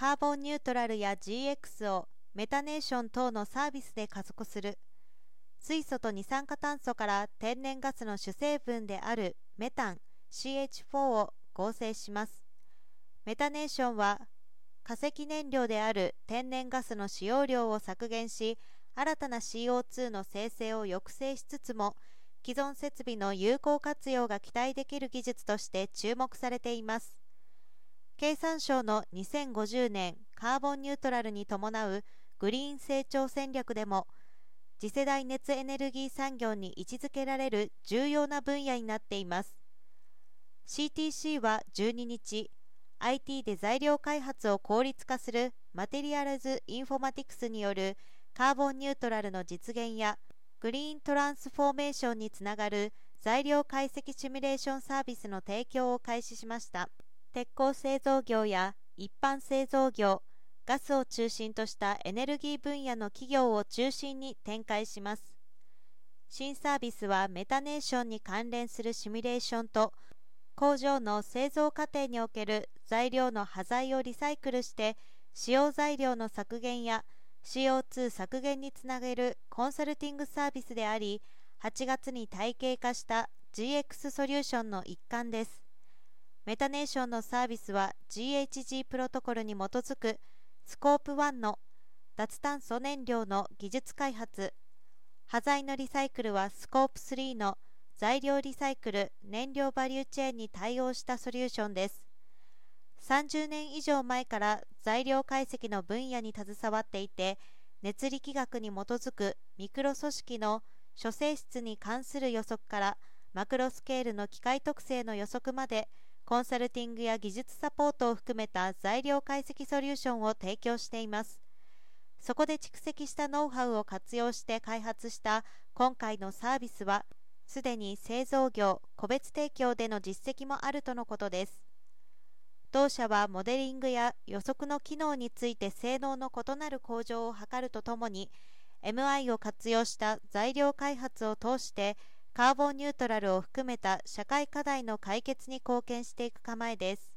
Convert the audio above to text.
カーボンニュートラルや GX をメタネーション等のサービスで加速する。水素と二酸化炭素から天然ガスの主成分であるメタン CH4 を合成します。メタネーションは化石燃料である天然ガスの使用量を削減し新たな CO2 の生成を抑制しつつも既存設備の有効活用が期待できる技術として注目されています。経産省の2050年カーボンニュートラルに伴うグリーン成長戦略でも次世代熱エネルギー産業に位置づけられる重要な分野になっています。CTC は12日 IT で材料開発を効率化するマテリアルズ・インフォマティクスによるカーボンニュートラルの実現やグリーントランスフォーメーションにつながる材料解析シミュレーションサービスの提供を開始しました。鉄鋼製造業や一般製造業ガスを中心としたエネルギー分野の企業を中心に展開します。新サービスはメタネーションに関連するシミュレーションと工場の製造過程における材料の端材をリサイクルして使用材料の削減や CO2 削減につなげるコンサルティングサービスであり8月に体系化した GX ソリューションの一環です。メタネーションのサービスは GHG プロトコルに基づくスコープ1の脱炭素燃料の技術開発。端材のリサイクルはスコープ3の材料リサイクル燃料バリューチェーンに対応したソリューションです。30年以上前から材料解析の分野に携わっていて熱力学に基づくミクロ組織の諸性質に関する予測からマクロスケールの機械特性の予測までコンサルティングや技術サポートを含めた材料解析ソリューションを提供しています。そこで蓄積したノウハウを活用して開発した今回のサービスはすでに製造業個別提供での実績もあるとのことです。同社はモデリングや予測の機能について性能の異なる向上を図るとともに MI を活用した材料開発を通してカーボンニュートラルを含めた社会課題の解決に貢献していく構えです。